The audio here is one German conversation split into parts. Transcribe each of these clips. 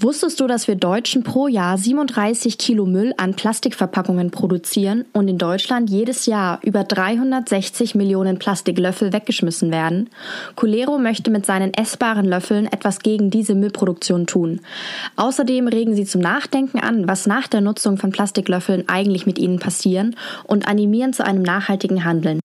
Wusstest du, dass wir Deutschen pro Jahr 37 Kilo Müll an Plastikverpackungen produzieren und in Deutschland jedes Jahr über 360 Millionen Plastiklöffel weggeschmissen werden? Colero möchte mit seinen essbaren Löffeln etwas gegen diese Müllproduktion tun. Außerdem regen sie zum Nachdenken an, was nach der Nutzung von Plastiklöffeln eigentlich mit ihnen passieren und animieren zu einem nachhaltigen Handeln.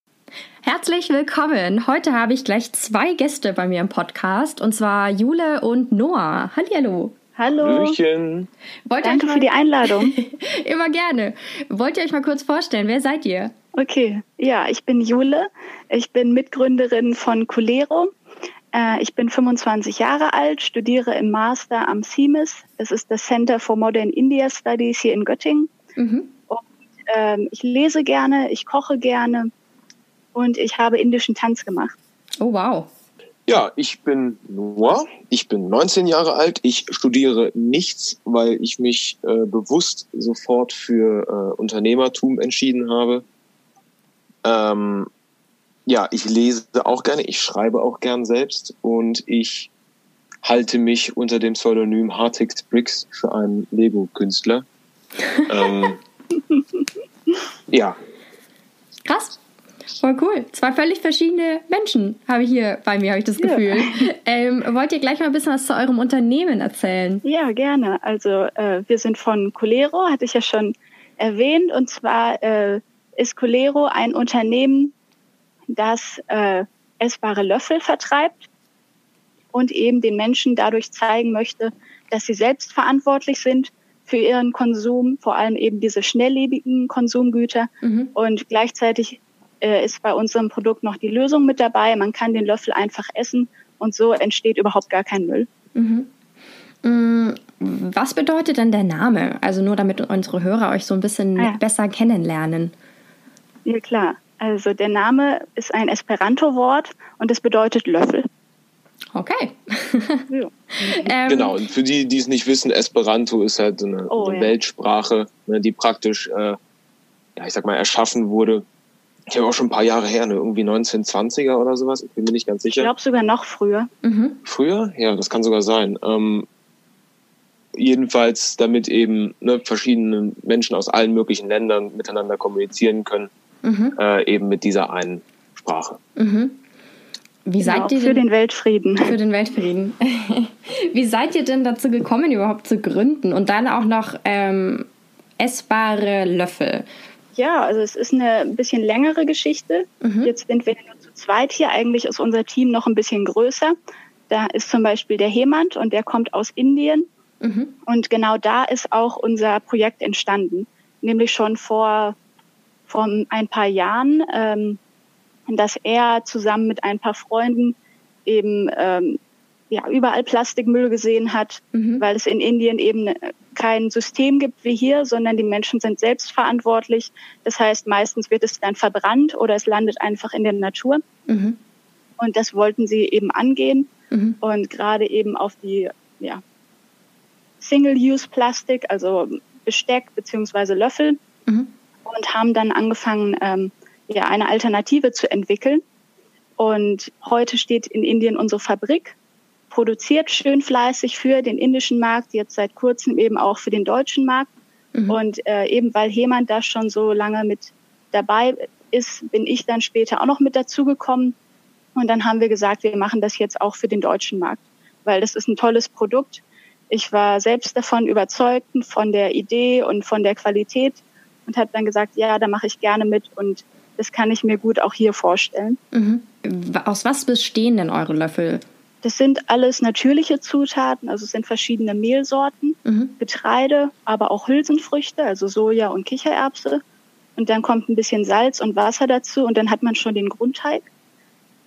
Herzlich willkommen. Heute habe ich gleich zwei Gäste bei mir im Podcast, und zwar Jule und Noah. Hallihallo. Hallo. Hallöchen. Wollt Danke für die Einladung. Immer gerne. Wollt ihr euch mal kurz vorstellen, wer seid ihr? Okay, ja, ich bin Jule. Ich bin Mitgründerin von Colero. Äh, ich bin 25 Jahre alt, studiere im Master am CIMIS. Das ist das Center for Modern India Studies hier in Göttingen. Mhm. Und, ähm, ich lese gerne, ich koche gerne und ich habe indischen Tanz gemacht. Oh, wow. Ja, ich bin Noah, ich bin 19 Jahre alt, ich studiere nichts, weil ich mich äh, bewusst sofort für äh, Unternehmertum entschieden habe. Ähm, ja, ich lese auch gerne, ich schreibe auch gern selbst und ich halte mich unter dem Pseudonym Hartix Bricks für einen Lego-Künstler. ähm, ja. Krass. Voll cool. Zwei völlig verschiedene Menschen habe ich hier bei mir, habe ich das Gefühl. Ja. Ähm, wollt ihr gleich mal ein bisschen was zu eurem Unternehmen erzählen? Ja, gerne. Also äh, wir sind von Colero, hatte ich ja schon erwähnt. Und zwar äh, ist Colero ein Unternehmen, das äh, essbare Löffel vertreibt und eben den Menschen dadurch zeigen möchte, dass sie selbst verantwortlich sind für ihren Konsum, vor allem eben diese schnelllebigen Konsumgüter mhm. und gleichzeitig äh, ist bei unserem Produkt noch die Lösung mit dabei. Man kann den Löffel einfach essen und so entsteht überhaupt gar kein Müll. Mhm. Mm, was bedeutet denn der Name? Also nur damit unsere Hörer euch so ein bisschen ah, ja. besser kennenlernen. Ja klar. Also der Name ist ein Esperanto-Wort und es bedeutet Löffel. Okay. ja. ähm, genau, und für die, die es nicht wissen, Esperanto ist halt eine, oh, eine ja. Weltsprache, ne, die praktisch, äh, ja, ich sag mal, erschaffen wurde ich habe auch schon ein paar Jahre her, ne? irgendwie 1920er oder sowas, ich bin mir nicht ganz sicher. Ich glaube sogar noch früher. Mhm. Früher? Ja, das kann sogar sein. Ähm, jedenfalls, damit eben ne, verschiedene Menschen aus allen möglichen Ländern miteinander kommunizieren können, mhm. äh, eben mit dieser einen Sprache. Mhm. Wie genau, seid ihr für den Weltfrieden? Für den Weltfrieden. Wie seid ihr denn dazu gekommen, überhaupt zu gründen und dann auch noch ähm, essbare Löffel? Ja, also es ist eine ein bisschen längere Geschichte. Mhm. Jetzt sind wir nur zu zweit hier. Eigentlich ist unser Team noch ein bisschen größer. Da ist zum Beispiel der Hemant und der kommt aus Indien. Mhm. Und genau da ist auch unser Projekt entstanden. Nämlich schon vor, vor ein paar Jahren, ähm, dass er zusammen mit ein paar Freunden eben ähm, ja, überall Plastikmüll gesehen hat, mhm. weil es in Indien eben kein System gibt wie hier, sondern die Menschen sind selbst verantwortlich. Das heißt, meistens wird es dann verbrannt oder es landet einfach in der Natur. Mhm. Und das wollten sie eben angehen mhm. und gerade eben auf die ja, Single-Use-Plastik, also Besteck beziehungsweise Löffel mhm. und haben dann angefangen, ähm, ja, eine Alternative zu entwickeln. Und heute steht in Indien unsere Fabrik produziert schön fleißig für den indischen Markt, jetzt seit kurzem eben auch für den deutschen Markt. Mhm. Und äh, eben weil Heman da schon so lange mit dabei ist, bin ich dann später auch noch mit dazugekommen. Und dann haben wir gesagt, wir machen das jetzt auch für den deutschen Markt, weil das ist ein tolles Produkt. Ich war selbst davon überzeugt, von der Idee und von der Qualität und habe dann gesagt, ja, da mache ich gerne mit und das kann ich mir gut auch hier vorstellen. Mhm. Aus was bestehen denn eure Löffel? Das sind alles natürliche Zutaten, also es sind verschiedene Mehlsorten, mhm. Getreide, aber auch Hülsenfrüchte, also Soja und Kichererbse. Und dann kommt ein bisschen Salz und Wasser dazu und dann hat man schon den Grundteig.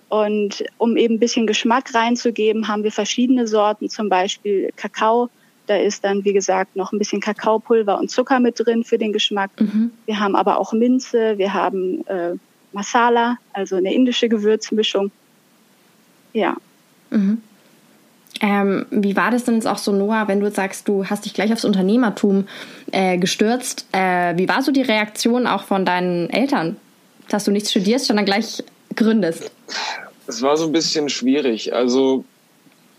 Und um eben ein bisschen Geschmack reinzugeben, haben wir verschiedene Sorten, zum Beispiel Kakao, Da ist dann, wie gesagt, noch ein bisschen Kakaopulver und Zucker mit drin für den Geschmack. Mhm. Wir haben aber auch Minze, wir haben äh, Masala, also eine indische Gewürzmischung. Ja. Mhm. Ähm, wie war das denn jetzt auch so, Noah, wenn du sagst, du hast dich gleich aufs Unternehmertum äh, gestürzt? Äh, wie war so die Reaktion auch von deinen Eltern, dass du nicht studierst, sondern gleich gründest? Es war so ein bisschen schwierig. Also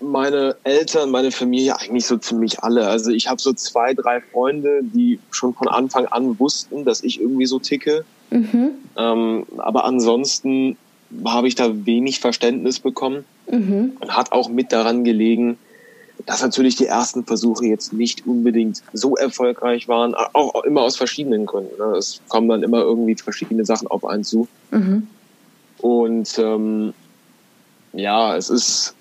meine Eltern, meine Familie, eigentlich so ziemlich alle. Also ich habe so zwei, drei Freunde, die schon von Anfang an wussten, dass ich irgendwie so ticke. Mhm. Ähm, aber ansonsten habe ich da wenig Verständnis bekommen mhm. und hat auch mit daran gelegen, dass natürlich die ersten Versuche jetzt nicht unbedingt so erfolgreich waren, auch, immer aus verschiedenen Gründen. Ne? Es kommen dann immer irgendwie verschiedene Sachen auf einen zu. Mhm. Und ähm, ja, es ist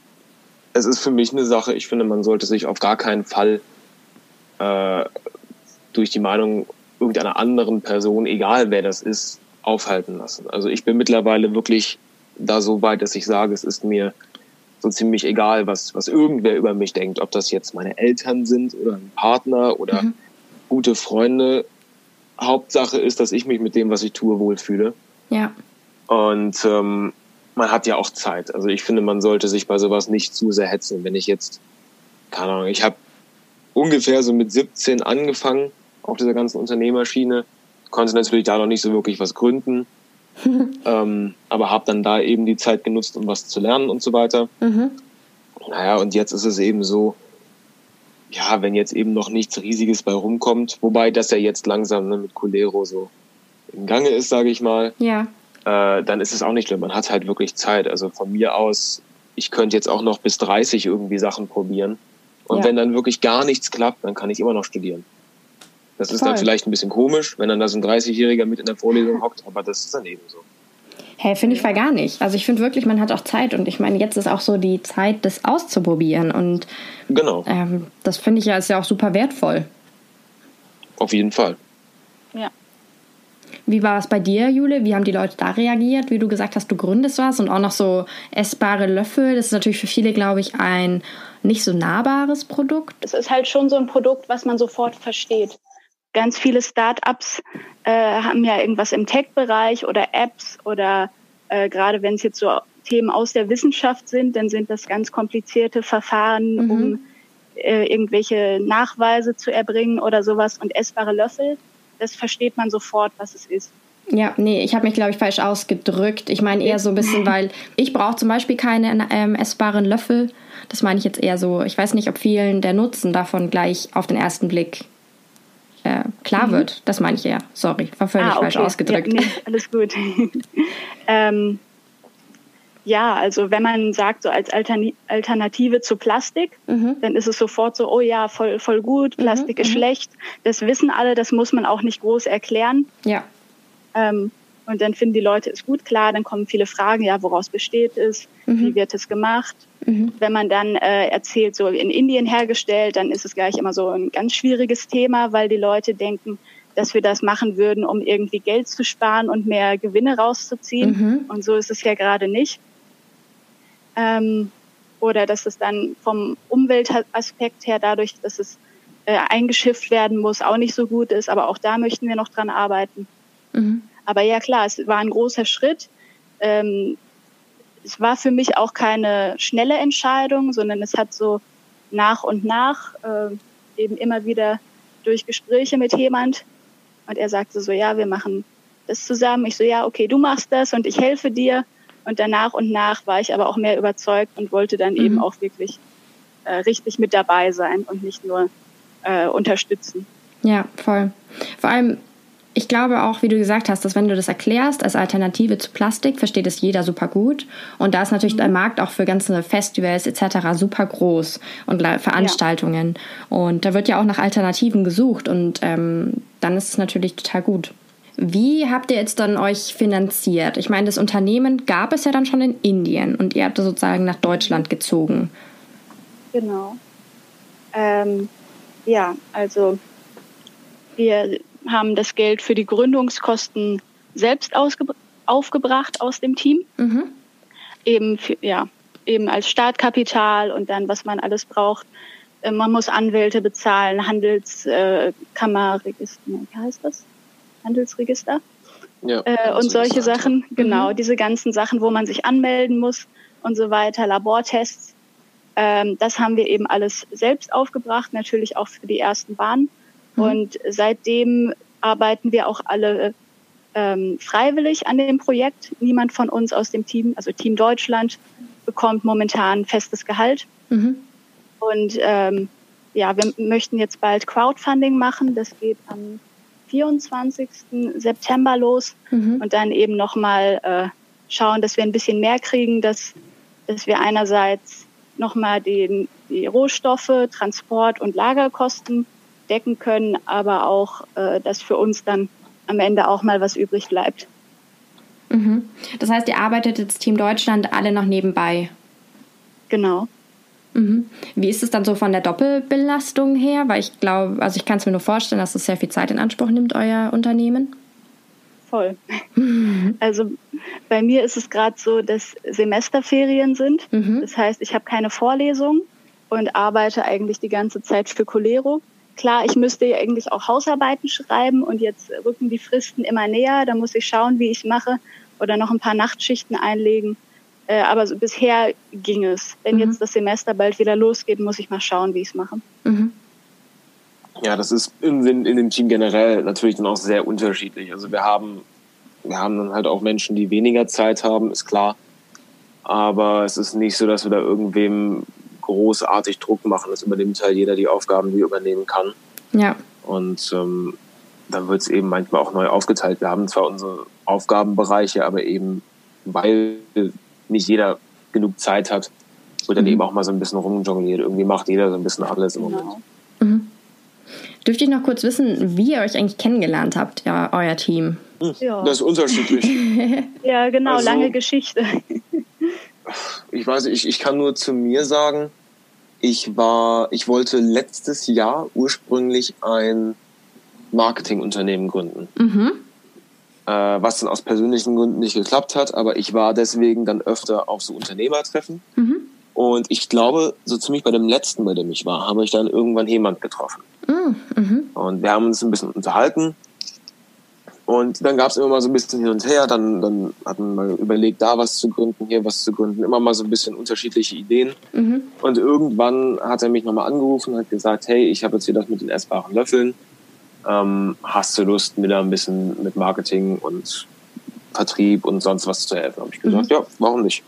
es ist für mich eine Sache, ich finde, man sollte sich auf gar keinen Fall äh, durch die Meinung irgendeiner anderen Person, egal wer das ist, aufhalten lassen. Also ich bin mittlerweile wirklich da so weit, dass ich sage, es ist mir so ziemlich egal, was, was irgendwer über mich denkt, ob das jetzt meine Eltern sind oder ein Partner oder mhm. gute Freunde. Hauptsache ist, dass ich mich mit dem, was ich tue, wohlfühle. Ja. Und ähm, man hat ja auch Zeit. Also ich finde, man sollte sich bei sowas nicht zu sehr hetzen. Wenn ich jetzt, keine Ahnung, ich habe ungefähr so mit 17 angefangen auf dieser ganzen Unternehmerschiene, konnte natürlich da noch nicht so wirklich was gründen, ähm, aber habe dann da eben die Zeit genutzt, um was zu lernen und so weiter. Mhm. Naja, und jetzt ist es eben so, ja, wenn jetzt eben noch nichts Riesiges bei rumkommt, wobei das ja jetzt langsam ne, mit Colero so im Gange ist, sage ich mal. Ja äh, dann ist es auch nicht schlimm. Man hat halt wirklich Zeit. Also von mir aus, ich könnte jetzt auch noch bis 30 irgendwie Sachen probieren. Und ja. wenn dann wirklich gar nichts klappt, dann kann ich immer noch studieren. Das ist Voll. dann vielleicht ein bisschen komisch, wenn dann da so ein 30-Jähriger mit in der Vorlesung hockt, aber das ist dann eben so. Hey, finde ich voll gar nicht. Also ich finde wirklich, man hat auch Zeit und ich meine, jetzt ist auch so die Zeit, das auszuprobieren und genau. Ähm, das finde ich ja ist ja auch super wertvoll. Auf jeden Fall. Ja. Wie war es bei dir, Jule? Wie haben die Leute da reagiert? Wie du gesagt hast, du gründest was und auch noch so essbare Löffel. Das ist natürlich für viele, glaube ich, ein nicht so nahbares Produkt. Es ist halt schon so ein Produkt, was man sofort versteht. Ganz viele Startups äh, haben ja irgendwas im Tech-Bereich oder Apps oder äh, gerade wenn es jetzt so Themen aus der Wissenschaft sind, dann sind das ganz komplizierte Verfahren, mhm. um äh, irgendwelche Nachweise zu erbringen oder sowas. Und essbare Löffel das versteht man sofort, was es ist. Ja, nee, ich habe mich, glaube ich, falsch ausgedrückt. Ich meine eher so ein bisschen, weil ich brauche zum Beispiel keine ähm, essbaren Löffel. Das meine ich jetzt eher so. Ich weiß nicht, ob vielen der Nutzen davon gleich auf den ersten Blick äh, klar mhm. wird. Das meine ich eher. Sorry, war völlig ah, okay. falsch ausgedrückt. Ja, nee, alles gut. ähm, ja, also wenn man sagt, so als Alternative zu Plastik, mhm. dann ist es sofort so, oh ja, voll, voll gut, mhm, Plastik mhm. ist schlecht. Das wissen alle, das muss man auch nicht groß erklären. Ja. Ähm, und dann finden die Leute es gut, klar, dann kommen viele Fragen, ja, woraus besteht es, mhm. wie wird es gemacht. Mhm. Wenn man dann äh, erzählt, so in Indien hergestellt, dann ist es gleich immer so ein ganz schwieriges Thema, weil die Leute denken, dass wir das machen würden, um irgendwie Geld zu sparen und mehr Gewinne rauszuziehen. Mhm. Und so ist es ja gerade nicht ähm, oder dass es dann vom Umweltaspekt her dadurch, dass es äh, eingeschifft werden muss, auch nicht so gut ist. Aber auch da möchten wir noch dran arbeiten. Mhm. Aber ja klar, es war ein großer Schritt. Ähm, es war für mich auch keine schnelle Entscheidung, sondern es hat so nach und nach äh, eben immer wieder durch Gespräche mit jemand und er sagte so, ja, wir machen das zusammen. Ich so, ja, okay, du machst das und ich helfe dir. Und dann nach und nach war ich aber auch mehr überzeugt und wollte dann mhm. eben auch wirklich äh, richtig mit dabei sein und nicht nur äh, unterstützen. Ja, voll. Vor allem, ich glaube auch, wie du gesagt hast, dass wenn du das erklärst als Alternative zu Plastik, versteht es jeder super gut. Und da ist natürlich mhm. der Markt auch für ganze Festivals etc. super groß und Veranstaltungen. Ja. Und da wird ja auch nach Alternativen gesucht und ähm, dann ist es natürlich total gut. Wie habt ihr jetzt dann euch finanziert? Ich meine, das Unternehmen gab es ja dann schon in Indien und ihr habt es sozusagen nach Deutschland gezogen. Genau. Ähm, ja, also wir haben das Geld für die Gründungskosten selbst aufgebracht aus dem Team. Mhm. Eben, für, ja, eben als Startkapital und dann, was man alles braucht äh, man muss Anwälte bezahlen, Handelskammerregister, äh, wie heißt das? Handelsregister. Ja, äh, und solche Sachen, genau, mhm. diese ganzen Sachen, wo man sich anmelden muss und so weiter, Labortests. Ähm, das haben wir eben alles selbst aufgebracht, natürlich auch für die ersten Bahnen. Mhm. Und seitdem arbeiten wir auch alle ähm, freiwillig an dem Projekt. Niemand von uns aus dem Team, also Team Deutschland, bekommt momentan festes Gehalt. Mhm. Und ähm, ja, wir möchten jetzt bald Crowdfunding machen. Das geht am 24. September los mhm. und dann eben nochmal äh, schauen, dass wir ein bisschen mehr kriegen, dass, dass wir einerseits nochmal die, die Rohstoffe, Transport und Lagerkosten decken können, aber auch, äh, dass für uns dann am Ende auch mal was übrig bleibt. Mhm. Das heißt, ihr arbeitet jetzt Team Deutschland alle noch nebenbei. Genau. Mhm. Wie ist es dann so von der Doppelbelastung her? Weil ich glaube, also ich kann es mir nur vorstellen, dass es sehr viel Zeit in Anspruch nimmt, euer Unternehmen. Voll. Mhm. Also bei mir ist es gerade so, dass Semesterferien sind. Mhm. Das heißt, ich habe keine Vorlesung und arbeite eigentlich die ganze Zeit für Colero. Klar, ich müsste ja eigentlich auch Hausarbeiten schreiben und jetzt rücken die Fristen immer näher. Da muss ich schauen, wie ich mache oder noch ein paar Nachtschichten einlegen. Äh, aber so bisher ging es. Wenn mhm. jetzt das Semester bald wieder losgeht, muss ich mal schauen, wie ich es mache. Mhm. Ja, das ist in, in, in, dem Team generell natürlich dann auch sehr unterschiedlich. Also wir haben, wir haben dann halt auch Menschen, die weniger Zeit haben, ist klar. Aber es ist nicht so, dass wir da irgendwem großartig Druck machen. Es übernimmt halt jeder die Aufgaben, die er übernehmen kann. Ja. Und ähm, dann wird es eben manchmal auch neu aufgeteilt. Wir haben zwar unsere Aufgabenbereiche, aber eben weil nicht jeder genug Zeit hat, wird dann mhm. eben auch mal so ein bisschen rumjongliert. Irgendwie macht jeder so ein bisschen alles im genau. Moment. Mhm. Dürfte ich noch kurz wissen, wie ihr euch eigentlich kennengelernt habt, ja, euer Team? Hm, ja. Das ist unterschiedlich. ja, genau, also, lange Geschichte. Ich weiß nicht, ich, ich kann nur zu mir sagen, ich war, ich wollte letztes Jahr ursprünglich ein Marketingunternehmen gründen. Mhm äh, was dann aus persönlichen Gründen nicht geklappt hat. Aber ich war deswegen dann öfter auf so Unternehmertreffen. Mhm. Und ich glaube, so ziemlich bei dem letzten, bei dem ich war, habe ich dann irgendwann jemand getroffen. Mhm. mhm. Und wir haben uns ein bisschen unterhalten. Und dann gab es immer mal so ein bisschen hin und her. Dann, dann hatten wir überlegt, da was zu gründen, hier was zu gründen. Immer mal so ein bisschen unterschiedliche Ideen. Mhm. Und irgendwann hat er mich nochmal angerufen und hat gesagt, hey, ich habe jetzt hier das mit den essbaren Löffeln ähm, hast du Lust, mir da ein bisschen mit Marketing und Vertrieb und sonst was zu helfen? Habe ich gesagt, mhm. ja, warum nicht?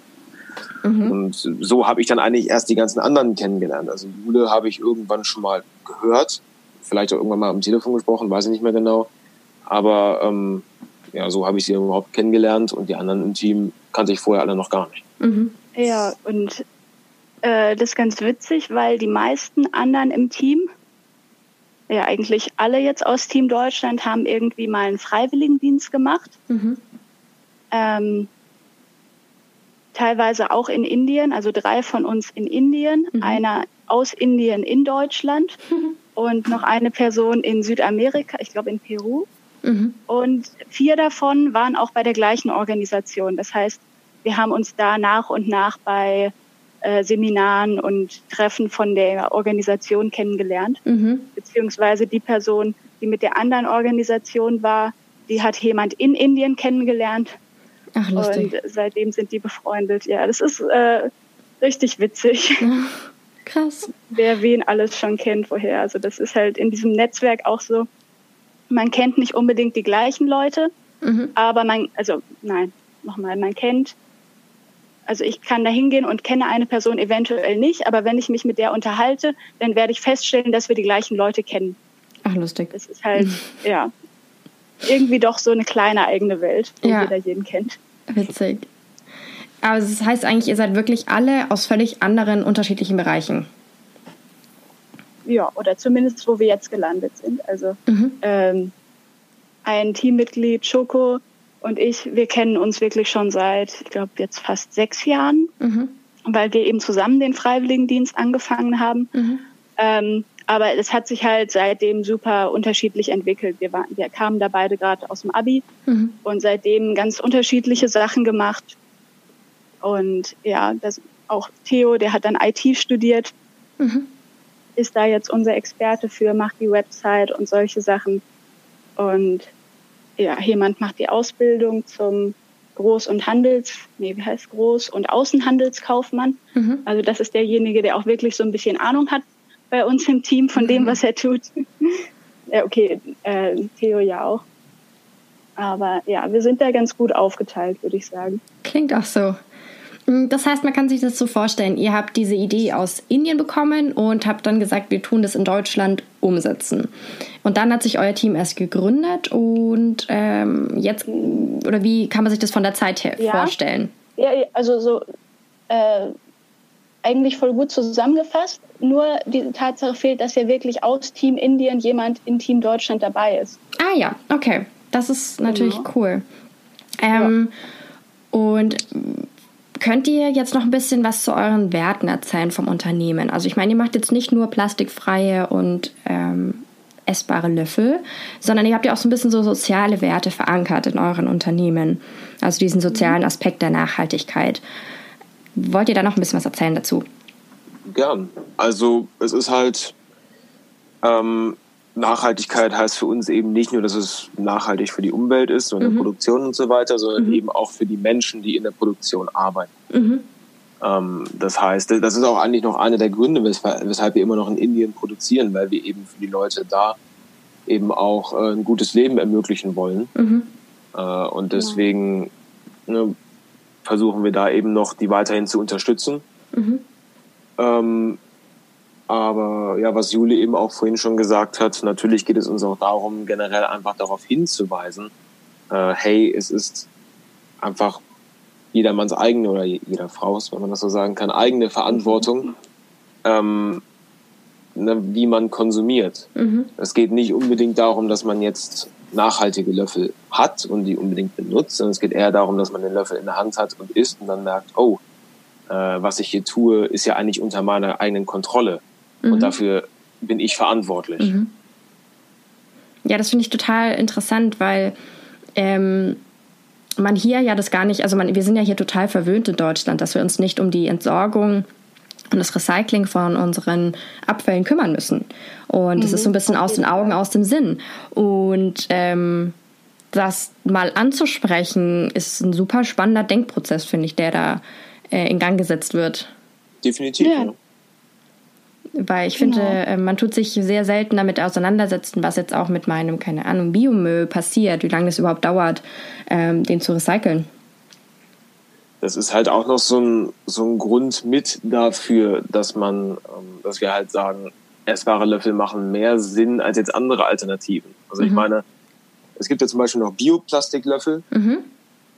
Mhm. Und so habe ich dann eigentlich erst die ganzen anderen kennengelernt. Also Jule habe ich irgendwann schon mal gehört, vielleicht auch irgendwann mal am Telefon gesprochen, weiß ich nicht mehr genau. Aber ähm, ja, so habe ich sie überhaupt kennengelernt und die anderen im Team kannte ich vorher alle noch gar nicht. Mhm. Ja, und äh, das ist ganz witzig, weil die meisten anderen im Team ja eigentlich alle jetzt aus Team Deutschland haben irgendwie mal einen Freiwilligendienst gemacht. Mhm. Ähm, teilweise auch in Indien, also drei von uns in Indien, mhm. einer aus Indien in Deutschland mhm. und noch eine Person in Südamerika, ich glaube in Peru. Mhm. Und vier davon waren auch bei der gleichen Organisation. Das heißt, wir haben uns da nach und nach bei äh, Seminaren und Treffen von der Organisation kennengelernt. Mhm. Beziehungsweise die Person, die mit der anderen Organisation war, die hat jemand in Indien kennengelernt. Ach, lustig. Und seitdem sind die befreundet. Ja, das ist äh, richtig witzig. Krass. Wer wen alles schon kennt, woher. Also das ist halt in diesem Netzwerk auch so. Man kennt nicht unbedingt die gleichen Leute, mhm. aber man, also nein, nochmal, man kennt also ich kann da hingehen und kenne eine Person eventuell nicht, aber wenn ich mich mit der unterhalte, dann werde ich feststellen, dass wir die gleichen Leute kennen. Ach, lustig. Das ist halt, ja, irgendwie doch so eine kleine eigene Welt, wo ja. jeder jeden kennt. Witzig. Aber das heißt eigentlich, ihr seid wirklich alle aus völlig anderen, unterschiedlichen Bereichen. Ja, oder zumindest, wo wir jetzt gelandet sind. Also mhm. ähm, ein Teammitglied, Choco, und ich, wir kennen uns wirklich schon seit, ich glaube, jetzt fast sechs Jahren, mhm. weil wir eben zusammen den Freiwilligendienst angefangen haben. Mhm. Ähm, aber es hat sich halt seitdem super unterschiedlich entwickelt. Wir, waren, wir kamen da beide gerade aus dem Abi mhm. und seitdem ganz unterschiedliche Sachen gemacht. Und ja, das, auch Theo, der hat dann IT studiert. Mhm. Ist da jetzt unser Experte für, macht die Website und solche Sachen. Und ja, jemand macht die Ausbildung zum Groß- und Handels, nee, wie heißt Groß- und Außenhandelskaufmann. Mhm. Also das ist derjenige, der auch wirklich so ein bisschen Ahnung hat bei uns im Team von dem, mhm. was er tut. ja, okay, äh, Theo ja auch. Aber ja, wir sind da ganz gut aufgeteilt, würde ich sagen. Klingt auch so. Mm, das heißt, man kann sich das so vorstellen, ihr habt diese Idee aus Indien bekommen und habt dann gesagt, wir tun das in Deutschland umsetzen. Und dann hat sich euer Team erst gegründet und ähm, jetzt, oder wie kann man sich das von der Zeit her ja. vorstellen? Ja, also so äh, eigentlich voll gut zusammengefasst. Nur die Tatsache fehlt, dass ja wirklich aus Team Indien jemand in Team Deutschland dabei ist. Ah ja, okay. Das ist natürlich genau. cool. Ähm, ja. Und könnt ihr jetzt noch ein bisschen was zu euren Werten erzählen vom Unternehmen? Also ich meine, ihr macht jetzt nicht nur plastikfreie und ähm, essbare Löffel, sondern ihr habt ja auch so ein bisschen so soziale Werte verankert in euren Unternehmen. Also diesen sozialen Aspekt der Nachhaltigkeit. Wollt ihr da noch ein bisschen was erzählen dazu? Gern. Also es ist halt ähm, Nachhaltigkeit heißt für uns eben nicht nur, dass es nachhaltig für die Umwelt ist und mhm. Produktion und so weiter, sondern mhm. eben auch für die Menschen, die in der Produktion arbeiten. Mhm. Ähm, das heißt, das ist auch eigentlich noch einer der Gründe, weshalb wir immer noch in Indien produzieren, weil wir eben für die Leute da eben auch äh, ein gutes Leben ermöglichen wollen. Mhm. Äh, und deswegen ne, versuchen wir da eben noch, die weiterhin zu unterstützen. Mhm. Ähm, aber ja, was Juli eben auch vorhin schon gesagt hat, natürlich geht es uns auch darum, generell einfach darauf hinzuweisen, äh, hey, es ist einfach jedermanns eigene oder jeder Frau's, wenn man das so sagen kann, eigene Verantwortung, ähm, ne, wie man konsumiert. Mhm. Es geht nicht unbedingt darum, dass man jetzt nachhaltige Löffel hat und die unbedingt benutzt, sondern es geht eher darum, dass man den Löffel in der Hand hat und isst und dann merkt, oh, äh, was ich hier tue, ist ja eigentlich unter meiner eigenen Kontrolle. Mhm. Und dafür bin ich verantwortlich. Mhm. Ja, das finde ich total interessant, weil ähm, man hier ja das gar nicht, also man, wir sind ja hier total verwöhnt in Deutschland, dass wir uns nicht um die Entsorgung und das Recycling von unseren Abfällen kümmern müssen. Und es mhm, ist so ein bisschen aus den Augen, aus dem Sinn. Und ähm, das mal anzusprechen, ist ein super spannender Denkprozess, finde ich, der da äh, in Gang gesetzt wird. Definitiv. Ja. Weil ich genau. finde, äh, man tut sich sehr selten damit auseinandersetzen, was jetzt auch mit meinem, keine Ahnung, Biomüll passiert, wie lange das überhaupt dauert, ähm, den zu recyceln. Das ist halt auch noch so ein, so ein Grund mit dafür, dass man, ähm, dass wir halt sagen, essbare Löffel machen mehr Sinn als jetzt andere Alternativen. Also mhm. ich meine, es gibt ja zum Beispiel noch Bioplastiklöffel. Mhm.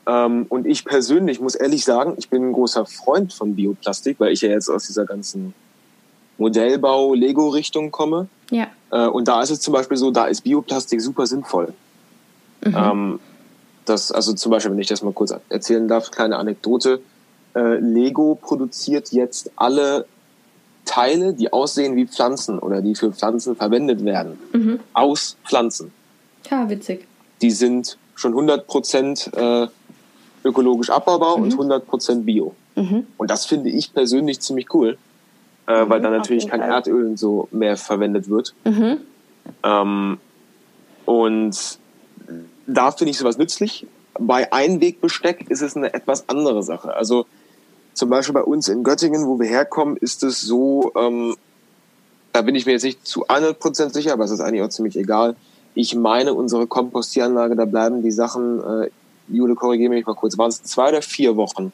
Ähm, und ich persönlich muss ehrlich sagen, ich bin ein großer Freund von Bioplastik, weil ich ja jetzt aus dieser ganzen Modellbau, Lego-Richtung komme. Ja. Äh, und da ist es zum Beispiel so, da ist Bioplastik super sinnvoll. Mhm. Ähm, das, also zum Beispiel, wenn ich das mal kurz erzählen darf, kleine Anekdote. Äh, Lego produziert jetzt alle Teile, die aussehen wie Pflanzen oder die für Pflanzen verwendet werden, mhm. aus Pflanzen. Ja, witzig. Die sind schon 100% äh, ökologisch abbaubar mhm. und 100% bio. Mhm. Und das finde ich persönlich ziemlich cool äh, weil dann natürlich kein Erdöl und so mehr verwendet wird. Mhm. Ähm, und da finde ich sowas nützlich. Bei Einwegbesteck ist es eine etwas andere Sache. Also zum Beispiel bei uns in Göttingen, wo wir herkommen, ist es so, ähm, da bin ich mir jetzt nicht zu 100% sicher, aber es ist eigentlich auch ziemlich egal. Ich meine, unsere Kompostieranlage, da bleiben die Sachen, äh, Jule, korrigiere mich mal kurz, waren es zwei oder vier Wochen?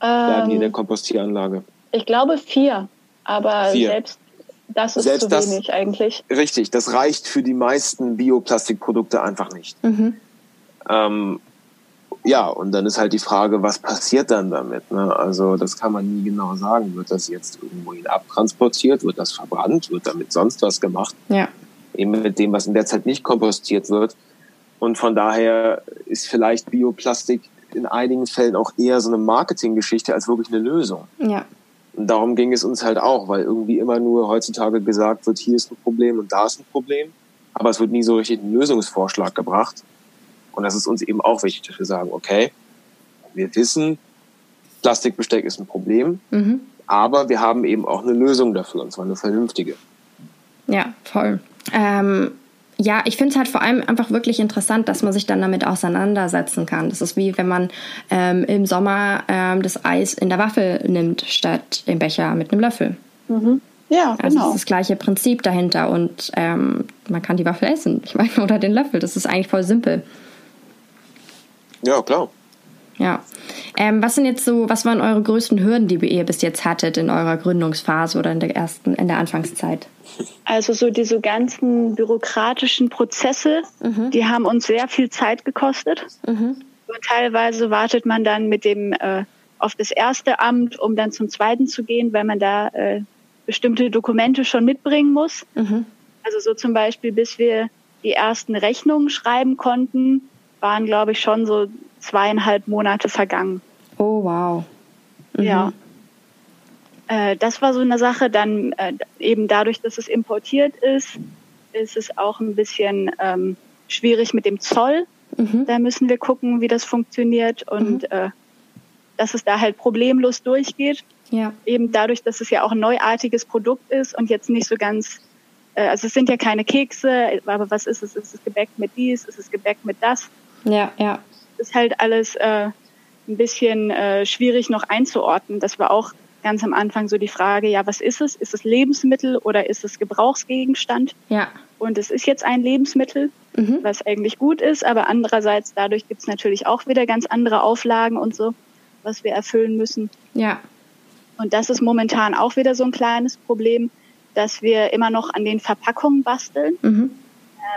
Bleiben die in der ähm, Kompostieranlage? Ich glaube vier, aber vier. selbst das ist selbst zu das, wenig eigentlich. Richtig, das reicht für die meisten Bioplastikprodukte einfach nicht. Mhm. Ähm, ja, und dann ist halt die Frage, was passiert dann damit? Ne? Also das kann man nie genau sagen. Wird das jetzt irgendwohin abtransportiert? Wird das verbrannt? Wird damit sonst was gemacht? Ja. Eben mit dem, was in der Zeit nicht kompostiert wird. Und von daher ist vielleicht Bioplastik in einigen Fällen auch eher so eine Marketinggeschichte als wirklich eine Lösung. Ja. Und darum ging es uns halt auch, weil irgendwie immer nur heutzutage gesagt wird, hier ist ein Problem und da ist ein Problem. Aber es wird nie so richtig ein Lösungsvorschlag gebracht. Und das ist uns eben auch wichtig, dass wir sagen, okay, wir wissen, Plastikbesteck ist ein Problem, mhm. aber wir haben eben auch eine Lösung dafür, und zwar eine vernünftige. Ja, voll. Ähm, ja, ich finde es halt vor allem einfach wirklich interessant, dass man sich dann damit auseinandersetzen kann. Das ist wie wenn man ähm, im Sommer ähm, das Eis in der Waffel nimmt, statt im Becher mit einem Löffel. Mhm. Ja, also genau. Das ist das gleiche Prinzip dahinter und ähm, man kann die Waffel essen. Ich meine, oder den Löffel. Das ist eigentlich voll simpel. Ja, klar. Ja. Ähm, was sind jetzt so, was waren eure größten Hürden, die ihr bis jetzt hattet in eurer Gründungsphase oder in der ersten, in der Anfangszeit? Also so diese ganzen bürokratischen Prozesse, mhm. die haben uns sehr viel Zeit gekostet. Mhm. Und teilweise wartet man dann mit dem äh, auf das erste Amt, um dann zum zweiten zu gehen, weil man da äh, bestimmte Dokumente schon mitbringen muss. Mhm. Also so zum Beispiel, bis wir die ersten Rechnungen schreiben konnten, waren, glaube ich, schon so zweieinhalb Monate vergangen. Oh, wow. Mhm. Ja. Äh, das war so eine Sache. Dann äh, eben dadurch, dass es importiert ist, ist es auch ein bisschen ähm, schwierig mit dem Zoll. Mhm. Da müssen wir gucken, wie das funktioniert und mhm. äh, dass es da halt problemlos durchgeht. Ja. Eben dadurch, dass es ja auch ein neuartiges Produkt ist und jetzt nicht so ganz, äh, also es sind ja keine Kekse, aber was ist es? Ist es Gebäck mit dies? Ist es Gebäck mit das? Ja, ja. Ist halt alles äh, ein bisschen äh, schwierig noch einzuordnen. Das war auch ganz am Anfang so die Frage, ja, was ist es? Ist es Lebensmittel oder ist es Gebrauchsgegenstand? Ja. Und es ist jetzt ein Lebensmittel, mhm. was eigentlich gut ist, aber andererseits dadurch gibt es natürlich auch wieder ganz andere Auflagen und so, was wir erfüllen müssen. Ja. Und das ist momentan auch wieder so ein kleines Problem, dass wir immer noch an den Verpackungen basteln. Mhm.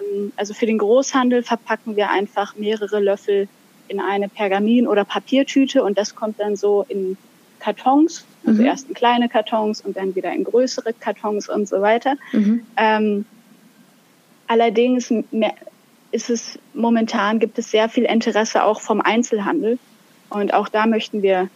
Ähm, also für den Großhandel verpacken wir einfach mehrere Löffel in eine Pergamin- oder Papiertüte und das kommt dann so in Kartons, also mhm. erst in kleine Kartons und dann wieder in größere Kartons und so weiter. Mhm. Ähm, allerdings ist es momentan gibt es sehr viel Interesse auch vom Einzelhandel und auch da möchten wir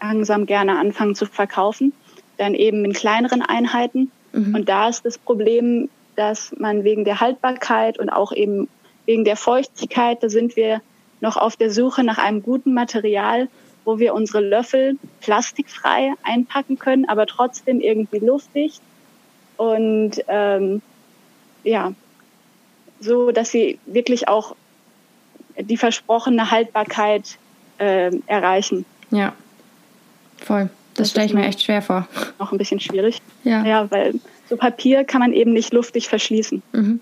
langsam gerne anfangen zu verkaufen, dann eben in kleineren Einheiten. Mhm. Und da ist das Problem, dass man wegen der Haltbarkeit und auch eben wegen der Feuchtigkeit, da sind wir noch auf der Suche nach einem guten Material, wo wir unsere Löffel plastikfrei einpacken können, aber trotzdem irgendwie luftdicht und ähm, ja, so, dass sie wirklich auch die versprochene Haltbarkeit äh, erreichen. Ja. Voll. Das, das stelle ich mir echt schwer vor. Noch ein bisschen schwierig. Ja. Ja, weil so Papier kann man eben nicht luftig verschließen. Mhm.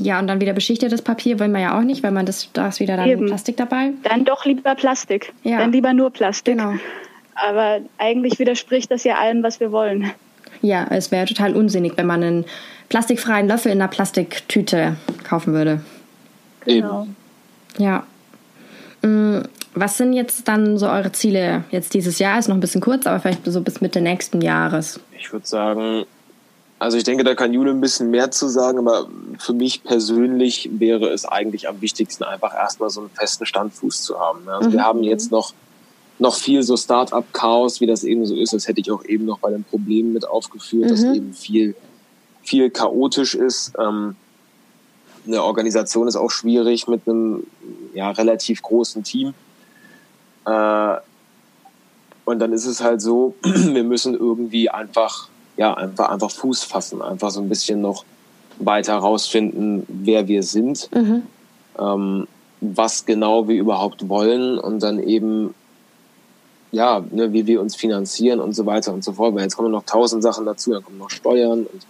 Ja, und dann wieder beschichtetes Papier wollen wir ja auch nicht, weil man das, da ist wieder dann Eben. Plastik dabei. Dann doch lieber Plastik. Ja. Dann lieber nur Plastik. Genau. Aber eigentlich widerspricht das ja allem, was wir wollen. Ja, es wäre total unsinnig, wenn man einen plastikfreien Löffel in einer Plastiktüte kaufen würde. Genau. Ja. Mm, was sind jetzt dann so eure Ziele jetzt dieses Jahr? Ist noch ein bisschen kurz, aber vielleicht so bis Mitte nächsten Jahres. Ich würde sagen, also ich denke, da kann Jule ein bisschen mehr zu sagen, aber für mich persönlich wäre es eigentlich am wichtigsten, einfach erstmal so einen festen Standfuß zu haben. Also mhm. wir haben jetzt noch, noch viel so Start-up-Chaos, wie das eben so ist. Das hätte ich auch eben noch bei den Problemen mit aufgeführt, mhm. dass eben viel, viel chaotisch ist. Ähm, eine Organisation ist auch schwierig mit einem ja, relativ großen Team. Äh, und dann ist es halt so, wir müssen irgendwie einfach, ja, einfach, einfach Fuß fassen, einfach so ein bisschen noch weiter herausfinden, wer wir sind, mhm. ähm, was genau wir überhaupt wollen und dann eben, ja, ne, wie wir uns finanzieren und so weiter und so fort. Weil jetzt kommen noch tausend Sachen dazu, dann kommen noch Steuern und,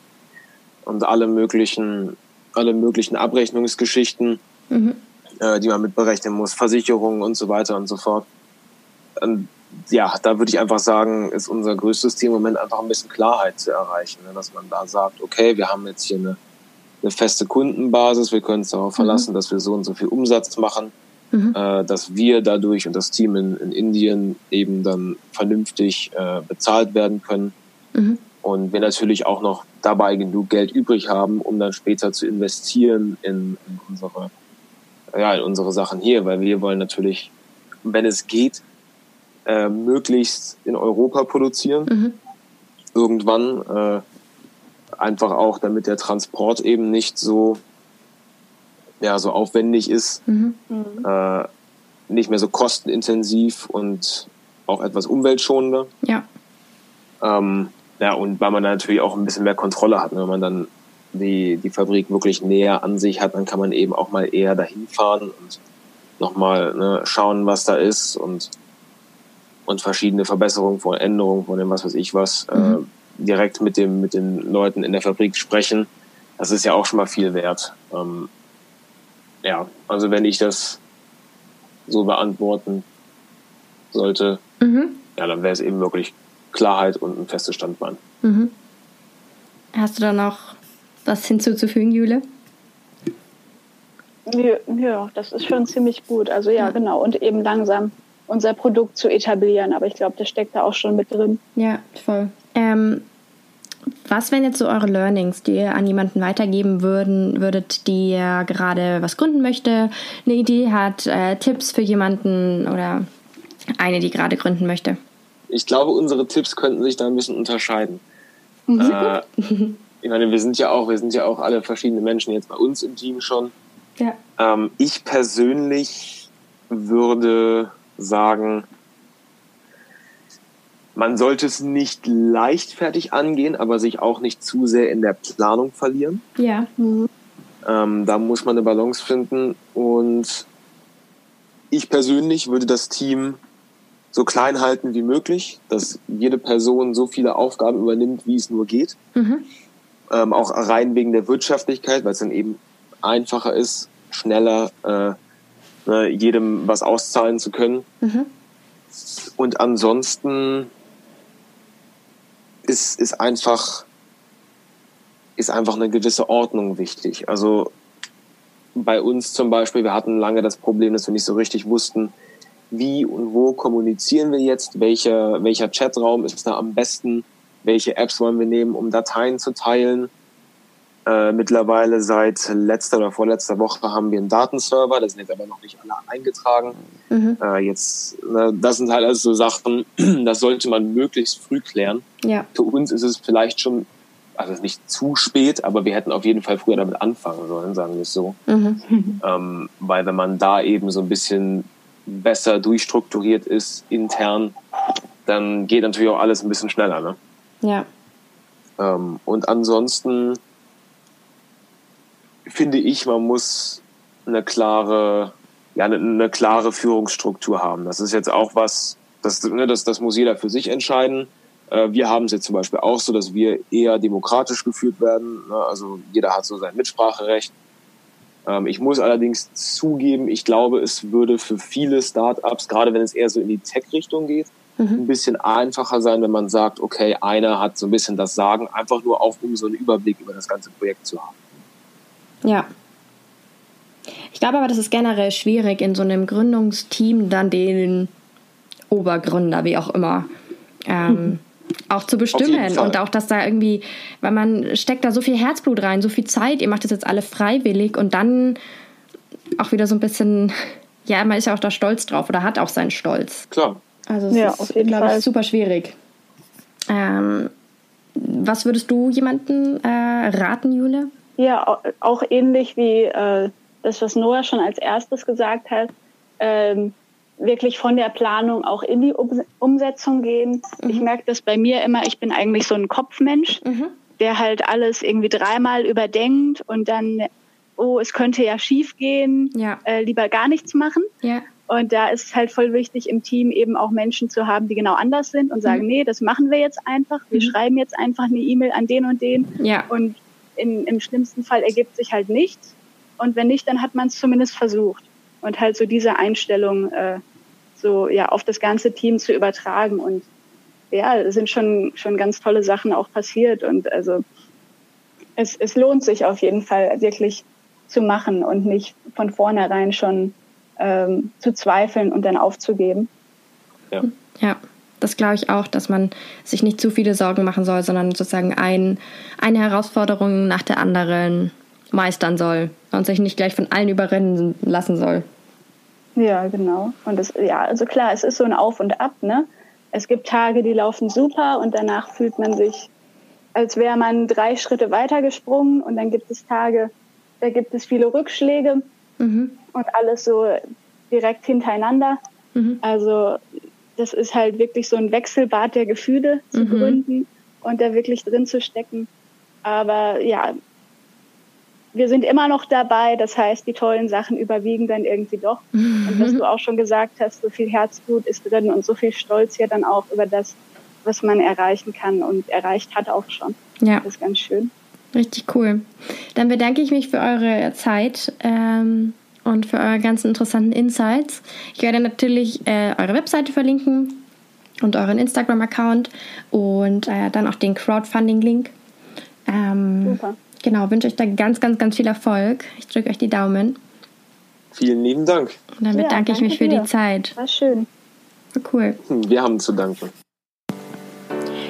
und alle möglichen, alle möglichen Abrechnungsgeschichten, mhm. äh, die man mitberechnen muss, Versicherungen und so weiter und so fort. Und ja, da würde ich einfach sagen, ist unser größtes Ziel im Moment einfach ein bisschen Klarheit zu erreichen, ne? dass man da sagt, okay, wir haben jetzt hier eine, eine feste Kundenbasis, wir können uns darauf mhm. verlassen, dass wir so und so viel Umsatz machen, mhm. äh, dass wir dadurch und das Team in, in Indien eben dann vernünftig äh, bezahlt werden können. Mhm. Und wir natürlich auch noch dabei genug Geld übrig haben, um dann später zu investieren in, in unsere, ja, in unsere Sachen hier, weil wir wollen natürlich, wenn es geht, äh, möglichst in Europa produzieren. Mhm. Irgendwann äh, einfach auch, damit der Transport eben nicht so ja so aufwendig ist, mhm. äh, nicht mehr so kostenintensiv und auch etwas umweltschonender. Ja. Ähm, ja, und weil man natürlich auch ein bisschen mehr Kontrolle hat. Ne? Wenn man dann die, die Fabrik wirklich näher an sich hat, dann kann man eben auch mal eher dahin fahren und nochmal ne, schauen, was da ist und, und verschiedene Verbesserungen von Änderungen von dem was weiß ich was äh, mhm. äh, direkt mit dem mit den Leuten in der Fabrik sprechen. Das ist ja auch schon mal viel wert. Ähm, ja, also wenn ich das so beantworten sollte, mhm. ja, dann wäre es eben wirklich Klarheit und ein festes Standbein. Mhm. Hast du da noch was hinzuzufügen, Jule? Ja, das ist schon ziemlich gut. Also ja, ja. genau. Und eben langsam unser Produkt zu etablieren. Aber ich glaube, das steckt da auch schon mit drin. Ja, voll. Ähm, was wären jetzt so eure Learnings, die ihr an jemanden weitergeben würden, würdet, die gerade was gründen möchte, eine Idee hat, äh, Tipps für jemanden oder eine, die gerade gründen möchte? Ich glaube, unsere Tipps könnten sich da ein bisschen unterscheiden. Mhm. Äh, ich meine, wir sind ja auch, wir sind ja auch alle verschiedene Menschen jetzt bei uns im Team schon. Ja. Ähm, ich persönlich würde sagen, man sollte es nicht leichtfertig angehen, aber sich auch nicht zu sehr in der Planung verlieren. Ja. Mhm. Ähm, da muss man eine Balance finden. Und ich persönlich würde das Team so klein halten wie möglich, dass jede Person so viele Aufgaben übernimmt, wie es nur geht. Mhm. Ähm, auch rein wegen der Wirtschaftlichkeit, weil es dann eben einfacher ist, schneller äh, ne, jedem was auszahlen zu können. Mhm. Und ansonsten ist, ist einfach ist einfach eine gewisse Ordnung wichtig. Also bei uns zum Beispiel, wir hatten lange das Problem, dass wir nicht so richtig wussten, wie und wo kommunizieren wir jetzt, welcher, welcher Chatraum ist da am besten, welche Apps wollen wir nehmen, um Dateien zu teilen. Äh, mittlerweile seit letzter oder vorletzter Woche haben wir einen Datenserver, da sind jetzt aber noch nicht alle eingetragen. Mhm. Äh, jetzt, ne, das sind halt also so Sachen, das sollte man möglichst früh klären. Ja. Für uns ist es vielleicht schon, also nicht zu spät, aber wir hätten auf jeden Fall früher damit anfangen sollen, sagen wir es so. Mhm. Ähm, weil wenn man da eben so ein bisschen besser durchstrukturiert ist intern, dann geht natürlich auch alles ein bisschen schneller. Ne? Ja. Ähm, und ansonsten finde ich, man muss eine klare, ja, eine, eine klare Führungsstruktur haben. Das ist jetzt auch was, das, ne, das, das muss jeder für sich entscheiden. Äh, wir haben es jetzt zum Beispiel auch so, dass wir eher demokratisch geführt werden. Ne? Also jeder hat so sein Mitspracherecht. Ähm, ich muss allerdings zugeben, ich glaube, es würde für viele Startups, gerade wenn es eher so in die Tech-Richtung geht, mhm. ein bisschen einfacher sein, wenn man sagt, okay, einer hat so ein bisschen das Sagen, einfach nur auch, um so einen Überblick über das ganze Projekt zu haben. Ja. Ich glaube aber, das ist generell schwierig, in so einem Gründungsteam dann den Obergründer, wie auch immer, ähm, auch zu bestimmen und auch, dass da irgendwie, weil man steckt da so viel Herzblut rein, so viel Zeit, ihr macht das jetzt alle freiwillig und dann auch wieder so ein bisschen, ja, man ist ja auch da stolz drauf oder hat auch seinen Stolz. Klar. Also es ja, ist, glaube ich, super schwierig. Ähm, was würdest du jemanden äh, raten, Jule? Ja, auch ähnlich wie äh, das, was Noah schon als erstes gesagt hat. Ähm, wirklich von der Planung auch in die Umsetzung gehen. Mhm. Ich merke das bei mir immer, ich bin eigentlich so ein Kopfmensch, mhm. der halt alles irgendwie dreimal überdenkt und dann, oh, es könnte ja schief gehen, ja. Äh, lieber gar nichts machen. Ja. Und da ist es halt voll wichtig, im Team eben auch Menschen zu haben, die genau anders sind und sagen, mhm. nee, das machen wir jetzt einfach. Wir mhm. schreiben jetzt einfach eine E-Mail an den und den. Ja. Und in, im schlimmsten Fall ergibt sich halt nichts. Und wenn nicht, dann hat man es zumindest versucht und halt so diese Einstellung äh, so ja auf das ganze Team zu übertragen und ja, sind schon schon ganz tolle Sachen auch passiert und also es, es lohnt sich auf jeden Fall wirklich zu machen und nicht von vornherein schon ähm, zu zweifeln und dann aufzugeben. Ja. ja das glaube ich auch, dass man sich nicht zu viele Sorgen machen soll, sondern sozusagen ein, eine Herausforderung nach der anderen meistern soll und sich nicht gleich von allen überrennen lassen soll. Ja, genau. Und das, ja, also klar, es ist so ein Auf und Ab, ne? Es gibt Tage, die laufen super und danach fühlt man sich, als wäre man drei Schritte weitergesprungen und dann gibt es Tage, da gibt es viele Rückschläge mhm. und alles so direkt hintereinander. Mhm. Also das ist halt wirklich so ein Wechselbad der Gefühle zu mhm. gründen und da wirklich drin zu stecken. Aber ja, wir sind immer noch dabei. Das heißt, die tollen Sachen überwiegen dann irgendwie doch. Mhm. Und was du auch schon gesagt hast, so viel Herzblut ist drin und so viel Stolz ja dann auch über das, was man erreichen kann und erreicht hat auch schon. Ja. Das ist ganz schön. Richtig cool. Dann bedanke ich mich für eure Zeit ähm, und für eure ganzen interessanten Insights. Ich werde natürlich äh, eure Webseite verlinken und euren Instagram-Account und äh, dann auch den Crowdfunding-Link. Ähm, Super. Genau, wünsche euch da ganz, ganz, ganz viel Erfolg. Ich drücke euch die Daumen. Vielen lieben Dank. Und dann bedanke ja, ich mich für dir. die Zeit. War schön. War cool. Wir haben zu danken.